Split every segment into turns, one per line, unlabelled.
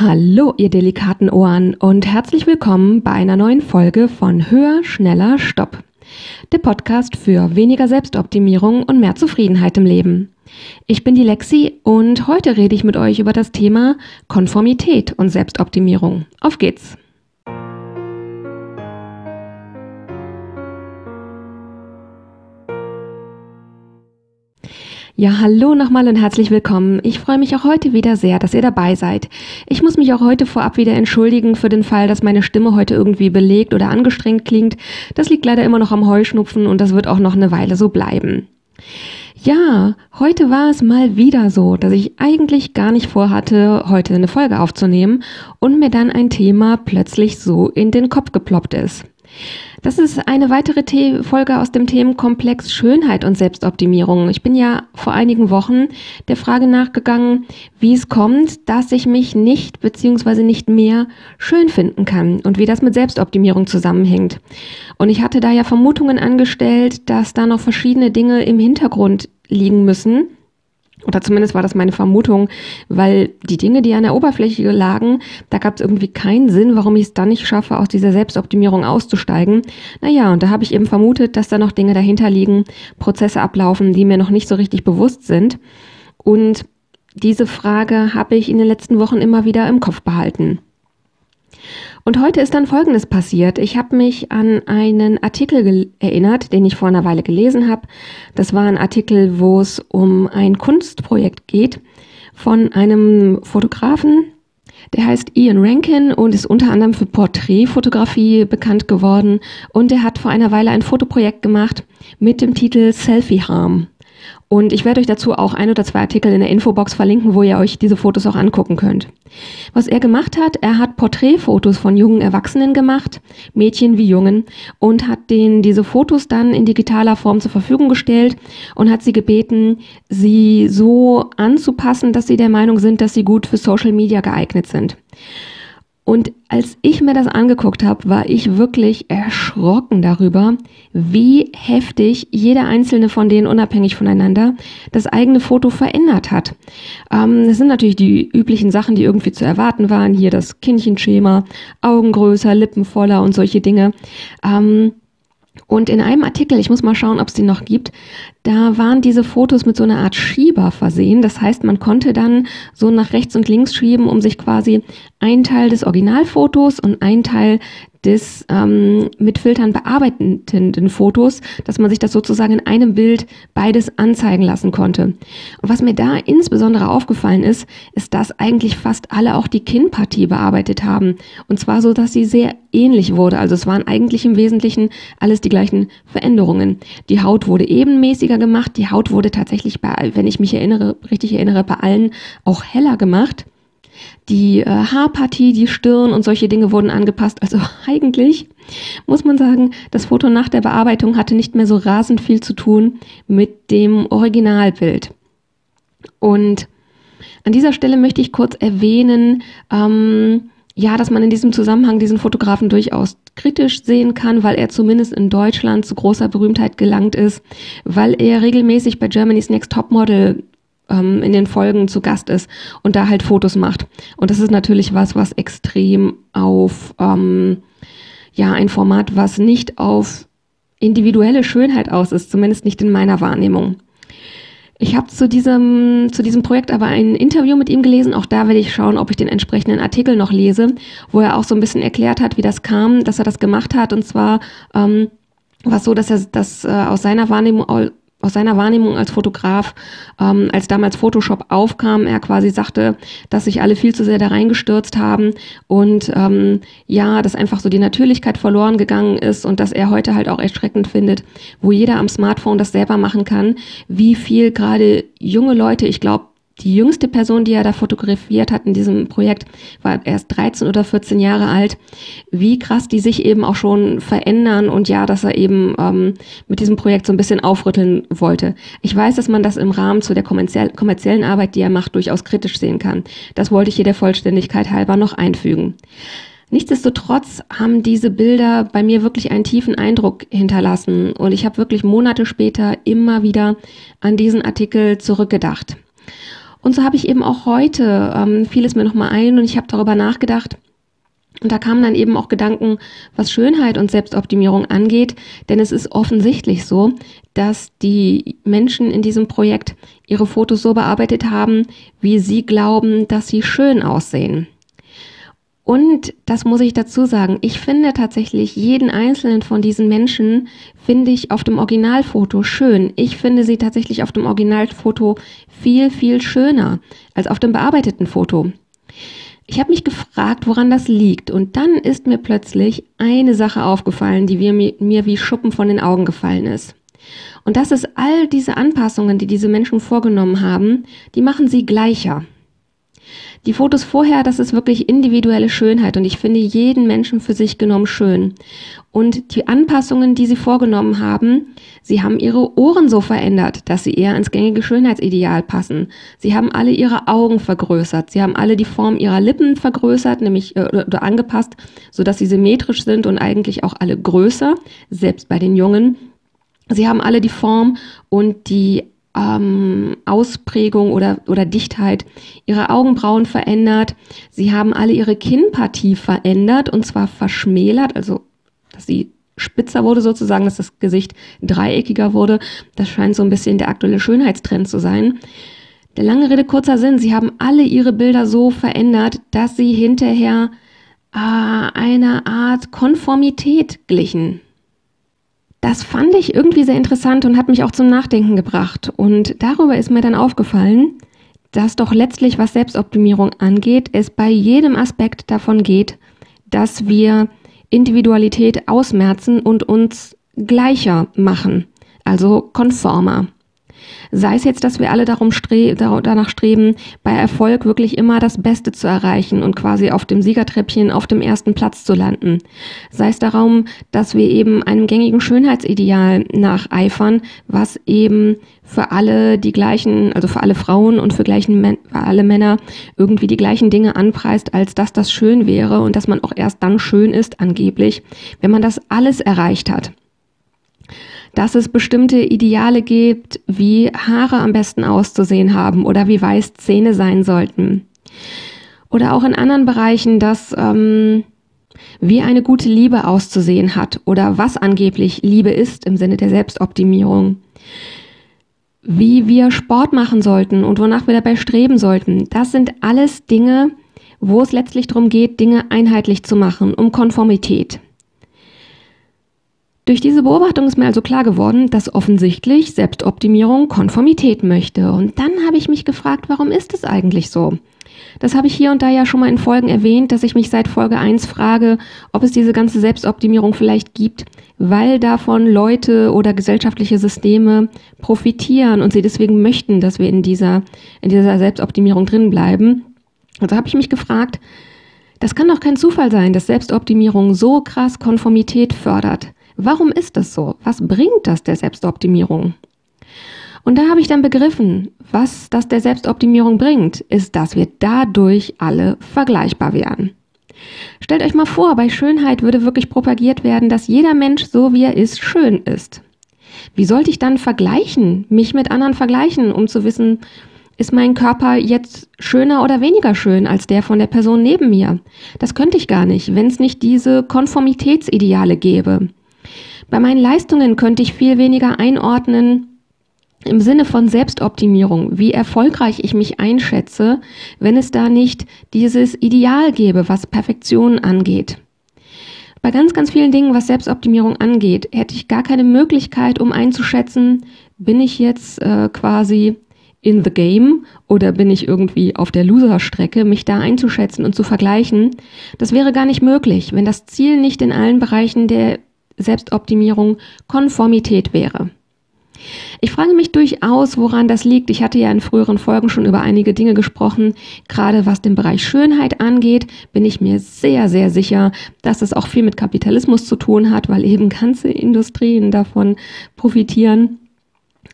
Hallo, ihr delikaten Ohren und herzlich willkommen bei einer neuen Folge von Höher, Schneller, Stopp. Der Podcast für weniger Selbstoptimierung und mehr Zufriedenheit im Leben. Ich bin die Lexi und heute rede ich mit euch über das Thema Konformität und Selbstoptimierung. Auf geht's! Ja, hallo nochmal und herzlich willkommen. Ich freue mich auch heute wieder sehr, dass ihr dabei seid. Ich muss mich auch heute vorab wieder entschuldigen für den Fall, dass meine Stimme heute irgendwie belegt oder angestrengt klingt. Das liegt leider immer noch am Heuschnupfen und das wird auch noch eine Weile so bleiben. Ja, heute war es mal wieder so, dass ich eigentlich gar nicht vorhatte, heute eine Folge aufzunehmen und mir dann ein Thema plötzlich so in den Kopf geploppt ist. Das ist eine weitere The Folge aus dem Themenkomplex Schönheit und Selbstoptimierung. Ich bin ja vor einigen Wochen der Frage nachgegangen, wie es kommt, dass ich mich nicht bzw. nicht mehr schön finden kann und wie das mit Selbstoptimierung zusammenhängt. Und ich hatte da ja Vermutungen angestellt, dass da noch verschiedene Dinge im Hintergrund liegen müssen oder zumindest war das meine Vermutung, weil die Dinge, die an der Oberfläche lagen, da gab es irgendwie keinen Sinn, warum ich es dann nicht schaffe, aus dieser Selbstoptimierung auszusteigen. Naja, und da habe ich eben vermutet, dass da noch Dinge dahinter liegen, Prozesse ablaufen, die mir noch nicht so richtig bewusst sind. Und diese Frage habe ich in den letzten Wochen immer wieder im Kopf behalten. Und heute ist dann Folgendes passiert. Ich habe mich an einen Artikel erinnert, den ich vor einer Weile gelesen habe. Das war ein Artikel, wo es um ein Kunstprojekt geht von einem Fotografen, der heißt Ian Rankin und ist unter anderem für Porträtfotografie bekannt geworden. Und er hat vor einer Weile ein Fotoprojekt gemacht mit dem Titel Selfie Harm. Und ich werde euch dazu auch ein oder zwei Artikel in der Infobox verlinken, wo ihr euch diese Fotos auch angucken könnt. Was er gemacht hat, er hat Porträtfotos von jungen Erwachsenen gemacht, Mädchen wie Jungen, und hat denen diese Fotos dann in digitaler Form zur Verfügung gestellt und hat sie gebeten, sie so anzupassen, dass sie der Meinung sind, dass sie gut für Social Media geeignet sind. Und als ich mir das angeguckt habe, war ich wirklich erschrocken darüber, wie heftig jeder einzelne von denen unabhängig voneinander das eigene Foto verändert hat. Ähm, das sind natürlich die üblichen Sachen, die irgendwie zu erwarten waren. Hier das Kindchenschema, Augen größer, Lippen voller und solche Dinge. Ähm, und in einem Artikel, ich muss mal schauen, ob es den noch gibt, da waren diese Fotos mit so einer Art Schieber versehen. Das heißt, man konnte dann so nach rechts und links schieben, um sich quasi einen Teil des Originalfotos und einen Teil des ähm, mit Filtern bearbeitenden Fotos, dass man sich das sozusagen in einem Bild beides anzeigen lassen konnte. Und was mir da insbesondere aufgefallen ist, ist, dass eigentlich fast alle auch die Kinnpartie bearbeitet haben. Und zwar so, dass sie sehr ähnlich wurde. Also es waren eigentlich im Wesentlichen alles die gleichen Veränderungen. Die Haut wurde ebenmäßiger gemacht. Die Haut wurde tatsächlich bei, wenn ich mich erinnere, richtig erinnere, bei allen auch heller gemacht. Die äh, Haarpartie, die Stirn und solche Dinge wurden angepasst. Also eigentlich muss man sagen, das Foto nach der Bearbeitung hatte nicht mehr so rasend viel zu tun mit dem Originalbild. Und an dieser Stelle möchte ich kurz erwähnen, ähm, ja, dass man in diesem Zusammenhang diesen Fotografen durchaus kritisch sehen kann, weil er zumindest in Deutschland zu großer Berühmtheit gelangt ist, weil er regelmäßig bei Germany's Next Topmodel ähm, in den Folgen zu Gast ist und da halt Fotos macht. Und das ist natürlich was, was extrem auf, ähm, ja, ein Format, was nicht auf individuelle Schönheit aus ist, zumindest nicht in meiner Wahrnehmung. Ich habe zu diesem, zu diesem Projekt aber ein Interview mit ihm gelesen. Auch da werde ich schauen, ob ich den entsprechenden Artikel noch lese, wo er auch so ein bisschen erklärt hat, wie das kam, dass er das gemacht hat. Und zwar ähm, war es so, dass er das äh, aus seiner Wahrnehmung aus seiner Wahrnehmung als Fotograf, ähm, als damals Photoshop aufkam, er quasi sagte, dass sich alle viel zu sehr da reingestürzt haben und ähm, ja, dass einfach so die Natürlichkeit verloren gegangen ist und dass er heute halt auch erschreckend findet, wo jeder am Smartphone das selber machen kann, wie viel gerade junge Leute, ich glaube, die jüngste Person, die er da fotografiert hat in diesem Projekt, war erst 13 oder 14 Jahre alt. Wie krass die sich eben auch schon verändern und ja, dass er eben ähm, mit diesem Projekt so ein bisschen aufrütteln wollte. Ich weiß, dass man das im Rahmen zu der kommerziellen Arbeit, die er macht, durchaus kritisch sehen kann. Das wollte ich hier der Vollständigkeit halber noch einfügen. Nichtsdestotrotz haben diese Bilder bei mir wirklich einen tiefen Eindruck hinterlassen und ich habe wirklich Monate später immer wieder an diesen Artikel zurückgedacht. Und so habe ich eben auch heute, ähm, fiel mir nochmal ein und ich habe darüber nachgedacht, und da kamen dann eben auch Gedanken, was Schönheit und Selbstoptimierung angeht, denn es ist offensichtlich so, dass die Menschen in diesem Projekt ihre Fotos so bearbeitet haben, wie sie glauben, dass sie schön aussehen. Und das muss ich dazu sagen, ich finde tatsächlich jeden einzelnen von diesen Menschen finde ich auf dem Originalfoto schön. Ich finde sie tatsächlich auf dem Originalfoto viel, viel schöner als auf dem bearbeiteten Foto. Ich habe mich gefragt, woran das liegt. Und dann ist mir plötzlich eine Sache aufgefallen, die mir, mir wie Schuppen von den Augen gefallen ist. Und das ist all diese Anpassungen, die diese Menschen vorgenommen haben, die machen sie gleicher. Die Fotos vorher, das ist wirklich individuelle Schönheit und ich finde jeden Menschen für sich genommen schön. Und die Anpassungen, die sie vorgenommen haben, sie haben ihre Ohren so verändert, dass sie eher ins gängige Schönheitsideal passen. Sie haben alle ihre Augen vergrößert. Sie haben alle die Form ihrer Lippen vergrößert, nämlich äh, oder angepasst, so dass sie symmetrisch sind und eigentlich auch alle größer, selbst bei den Jungen. Sie haben alle die Form und die ähm, Ausprägung oder, oder Dichtheit ihrer Augenbrauen verändert. Sie haben alle ihre Kinnpartie verändert und zwar verschmälert, also dass sie spitzer wurde sozusagen, dass das Gesicht dreieckiger wurde. Das scheint so ein bisschen der aktuelle Schönheitstrend zu sein. Der lange Rede, kurzer Sinn, sie haben alle ihre Bilder so verändert, dass sie hinterher äh, einer Art Konformität glichen. Das fand ich irgendwie sehr interessant und hat mich auch zum Nachdenken gebracht. Und darüber ist mir dann aufgefallen, dass doch letztlich, was Selbstoptimierung angeht, es bei jedem Aspekt davon geht, dass wir Individualität ausmerzen und uns gleicher machen, also konformer. Sei es jetzt, dass wir alle darum stre danach streben, bei Erfolg wirklich immer das Beste zu erreichen und quasi auf dem Siegertreppchen auf dem ersten Platz zu landen. Sei es darum, dass wir eben einem gängigen Schönheitsideal nacheifern, was eben für alle die gleichen, also für alle Frauen und für, gleichen, für alle Männer irgendwie die gleichen Dinge anpreist, als dass das schön wäre und dass man auch erst dann schön ist, angeblich, wenn man das alles erreicht hat dass es bestimmte Ideale gibt, wie Haare am besten auszusehen haben oder wie weiß Zähne sein sollten. Oder auch in anderen Bereichen, dass ähm, wie eine gute Liebe auszusehen hat oder was angeblich Liebe ist im Sinne der Selbstoptimierung. Wie wir Sport machen sollten und wonach wir dabei streben sollten. Das sind alles Dinge, wo es letztlich darum geht, Dinge einheitlich zu machen, um Konformität. Durch diese Beobachtung ist mir also klar geworden, dass offensichtlich Selbstoptimierung Konformität möchte. Und dann habe ich mich gefragt, warum ist es eigentlich so? Das habe ich hier und da ja schon mal in Folgen erwähnt, dass ich mich seit Folge 1 frage, ob es diese ganze Selbstoptimierung vielleicht gibt, weil davon Leute oder gesellschaftliche Systeme profitieren und sie deswegen möchten, dass wir in dieser, in dieser Selbstoptimierung drin bleiben. Also habe ich mich gefragt, das kann doch kein Zufall sein, dass Selbstoptimierung so krass Konformität fördert. Warum ist das so? Was bringt das der Selbstoptimierung? Und da habe ich dann begriffen, was das der Selbstoptimierung bringt, ist, dass wir dadurch alle vergleichbar werden. Stellt euch mal vor, bei Schönheit würde wirklich propagiert werden, dass jeder Mensch so wie er ist schön ist. Wie sollte ich dann vergleichen, mich mit anderen vergleichen, um zu wissen, ist mein Körper jetzt schöner oder weniger schön als der von der Person neben mir? Das könnte ich gar nicht, wenn es nicht diese Konformitätsideale gäbe. Bei meinen Leistungen könnte ich viel weniger einordnen im Sinne von Selbstoptimierung, wie erfolgreich ich mich einschätze, wenn es da nicht dieses Ideal gäbe, was Perfektion angeht. Bei ganz, ganz vielen Dingen, was Selbstoptimierung angeht, hätte ich gar keine Möglichkeit, um einzuschätzen, bin ich jetzt äh, quasi in the game oder bin ich irgendwie auf der Loser-Strecke, mich da einzuschätzen und zu vergleichen. Das wäre gar nicht möglich, wenn das Ziel nicht in allen Bereichen der Selbstoptimierung Konformität wäre. Ich frage mich durchaus, woran das liegt. Ich hatte ja in früheren Folgen schon über einige Dinge gesprochen. Gerade was den Bereich Schönheit angeht, bin ich mir sehr, sehr sicher, dass es auch viel mit Kapitalismus zu tun hat, weil eben ganze Industrien davon profitieren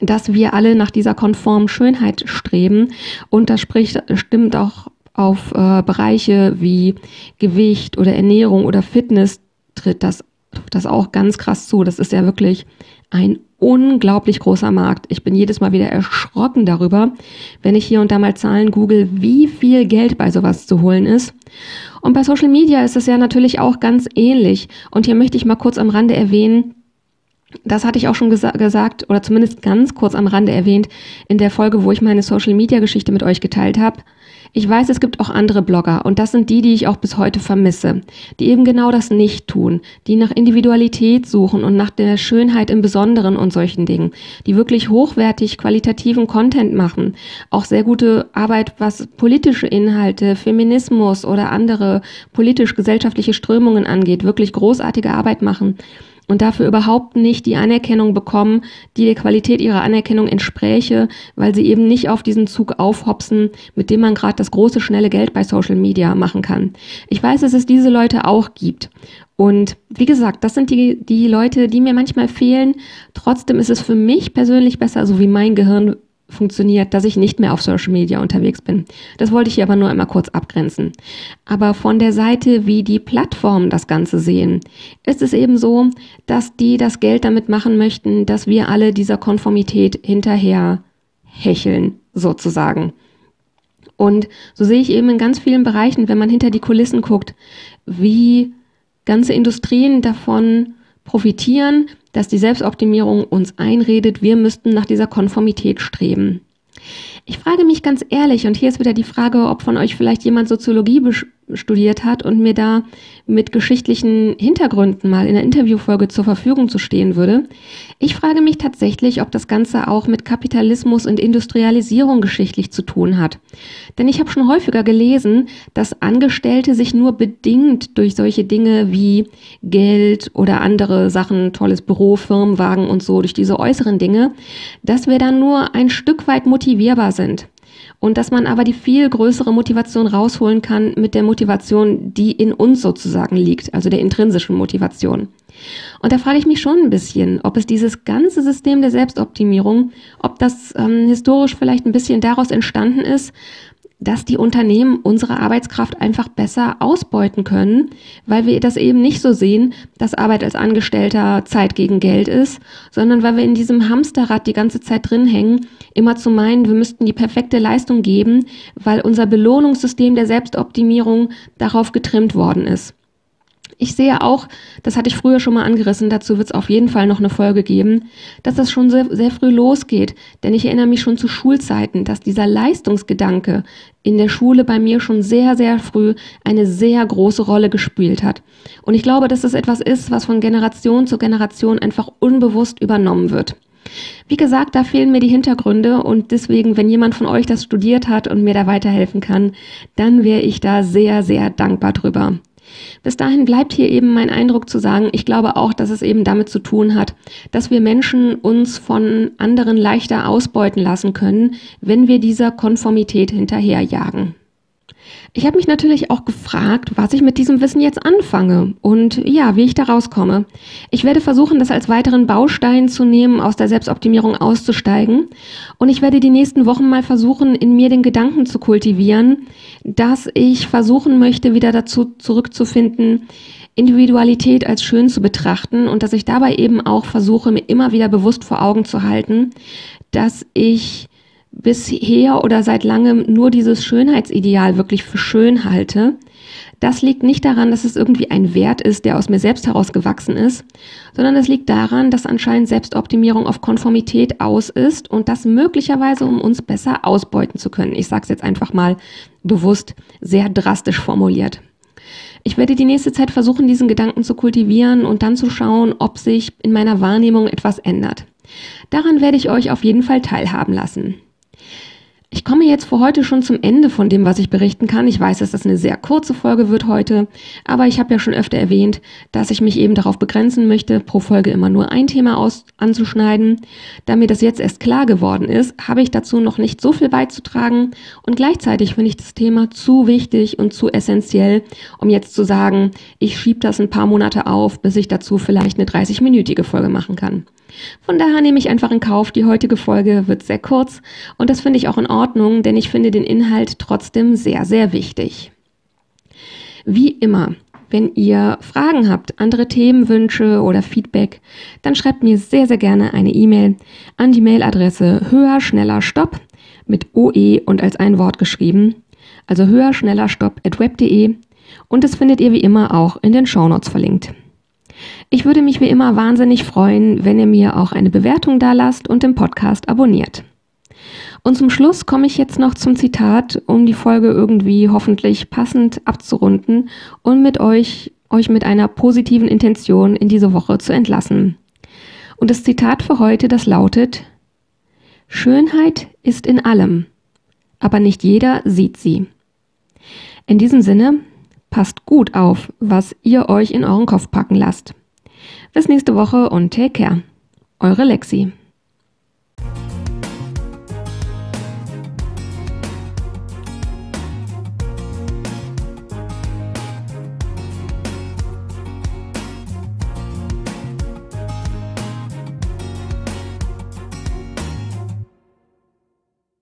dass wir alle nach dieser konformen Schönheit streben. Und das spricht, stimmt auch auf äh, Bereiche wie Gewicht oder Ernährung oder Fitness tritt das das auch ganz krass zu. Das ist ja wirklich ein unglaublich großer Markt. Ich bin jedes Mal wieder erschrocken darüber, wenn ich hier und da mal Zahlen google, wie viel Geld bei sowas zu holen ist. Und bei Social Media ist es ja natürlich auch ganz ähnlich. Und hier möchte ich mal kurz am Rande erwähnen, das hatte ich auch schon gesa gesagt oder zumindest ganz kurz am Rande erwähnt in der Folge, wo ich meine Social-Media-Geschichte mit euch geteilt habe. Ich weiß, es gibt auch andere Blogger und das sind die, die ich auch bis heute vermisse, die eben genau das nicht tun, die nach Individualität suchen und nach der Schönheit im Besonderen und solchen Dingen, die wirklich hochwertig qualitativen Content machen, auch sehr gute Arbeit, was politische Inhalte, Feminismus oder andere politisch-gesellschaftliche Strömungen angeht, wirklich großartige Arbeit machen und dafür überhaupt nicht die Anerkennung bekommen, die der Qualität ihrer Anerkennung entspräche, weil sie eben nicht auf diesen Zug aufhopsen, mit dem man gerade das große, schnelle Geld bei Social Media machen kann. Ich weiß, dass es diese Leute auch gibt. Und wie gesagt, das sind die, die Leute, die mir manchmal fehlen. Trotzdem ist es für mich persönlich besser, so wie mein Gehirn funktioniert, dass ich nicht mehr auf Social Media unterwegs bin. Das wollte ich hier aber nur einmal kurz abgrenzen. Aber von der Seite, wie die Plattformen das Ganze sehen, ist es eben so, dass die das Geld damit machen möchten, dass wir alle dieser Konformität hinterher hecheln, sozusagen. Und so sehe ich eben in ganz vielen Bereichen, wenn man hinter die Kulissen guckt, wie ganze Industrien davon profitieren, dass die Selbstoptimierung uns einredet, wir müssten nach dieser Konformität streben. Ich frage mich ganz ehrlich, und hier ist wieder die Frage, ob von euch vielleicht jemand Soziologie studiert hat und mir da mit geschichtlichen Hintergründen mal in der Interviewfolge zur Verfügung zu stehen würde. Ich frage mich tatsächlich, ob das Ganze auch mit Kapitalismus und Industrialisierung geschichtlich zu tun hat. Denn ich habe schon häufiger gelesen, dass Angestellte sich nur bedingt durch solche Dinge wie Geld oder andere Sachen, tolles Büro, Firmenwagen und so, durch diese äußeren Dinge, dass wir dann nur ein Stück weit motivierbar sind und dass man aber die viel größere Motivation rausholen kann mit der Motivation, die in uns sozusagen liegt, also der intrinsischen Motivation. Und da frage ich mich schon ein bisschen, ob es dieses ganze System der Selbstoptimierung, ob das ähm, historisch vielleicht ein bisschen daraus entstanden ist, dass die Unternehmen unsere Arbeitskraft einfach besser ausbeuten können, weil wir das eben nicht so sehen, dass Arbeit als Angestellter Zeit gegen Geld ist, sondern weil wir in diesem Hamsterrad die ganze Zeit drin hängen, immer zu meinen, wir müssten die perfekte Leistung geben, weil unser Belohnungssystem der Selbstoptimierung darauf getrimmt worden ist. Ich sehe auch, das hatte ich früher schon mal angerissen, dazu wird es auf jeden Fall noch eine Folge geben, dass das schon sehr, sehr früh losgeht. Denn ich erinnere mich schon zu Schulzeiten, dass dieser Leistungsgedanke in der Schule bei mir schon sehr, sehr früh eine sehr große Rolle gespielt hat. Und ich glaube, dass das etwas ist, was von Generation zu Generation einfach unbewusst übernommen wird. Wie gesagt, da fehlen mir die Hintergründe und deswegen, wenn jemand von euch das studiert hat und mir da weiterhelfen kann, dann wäre ich da sehr, sehr dankbar drüber. Bis dahin bleibt hier eben mein Eindruck zu sagen, ich glaube auch, dass es eben damit zu tun hat, dass wir Menschen uns von anderen leichter ausbeuten lassen können, wenn wir dieser Konformität hinterherjagen. Ich habe mich natürlich auch gefragt, was ich mit diesem Wissen jetzt anfange und ja, wie ich da rauskomme. Ich werde versuchen, das als weiteren Baustein zu nehmen, aus der Selbstoptimierung auszusteigen. Und ich werde die nächsten Wochen mal versuchen, in mir den Gedanken zu kultivieren, dass ich versuchen möchte, wieder dazu zurückzufinden, Individualität als schön zu betrachten und dass ich dabei eben auch versuche, mir immer wieder bewusst vor Augen zu halten, dass ich bisher oder seit langem nur dieses Schönheitsideal wirklich für schön halte. Das liegt nicht daran, dass es irgendwie ein Wert ist, der aus mir selbst heraus gewachsen ist, sondern es liegt daran, dass anscheinend Selbstoptimierung auf Konformität aus ist und das möglicherweise, um uns besser ausbeuten zu können. Ich sage es jetzt einfach mal bewusst sehr drastisch formuliert. Ich werde die nächste Zeit versuchen, diesen Gedanken zu kultivieren und dann zu schauen, ob sich in meiner Wahrnehmung etwas ändert. Daran werde ich euch auf jeden Fall teilhaben lassen. Ich komme jetzt für heute schon zum Ende von dem, was ich berichten kann. Ich weiß, dass das eine sehr kurze Folge wird heute, aber ich habe ja schon öfter erwähnt, dass ich mich eben darauf begrenzen möchte, pro Folge immer nur ein Thema aus anzuschneiden. Da mir das jetzt erst klar geworden ist, habe ich dazu noch nicht so viel beizutragen und gleichzeitig finde ich das Thema zu wichtig und zu essentiell, um jetzt zu sagen, ich schiebe das ein paar Monate auf, bis ich dazu vielleicht eine 30-minütige Folge machen kann. Von daher nehme ich einfach in Kauf, die heutige Folge wird sehr kurz und das finde ich auch in Ordnung, denn ich finde den Inhalt trotzdem sehr, sehr wichtig. Wie immer wenn ihr Fragen habt, andere Themenwünsche oder Feedback, dann schreibt mir sehr, sehr gerne eine E-Mail an die Mailadresse höher, schneller, stopp mit OE und als ein Wort geschrieben. Also höher, schneller, stopp at web.de und das findet ihr wie immer auch in den Shownotes verlinkt. Ich würde mich wie immer wahnsinnig freuen, wenn ihr mir auch eine Bewertung da lasst und den Podcast abonniert. Und zum Schluss komme ich jetzt noch zum Zitat, um die Folge irgendwie hoffentlich passend abzurunden und mit euch, euch mit einer positiven Intention in diese Woche zu entlassen. Und das Zitat für heute, das lautet, Schönheit ist in allem, aber nicht jeder sieht sie. In diesem Sinne, passt gut auf, was ihr euch in euren Kopf packen lasst. Bis nächste Woche und take care. Eure Lexi.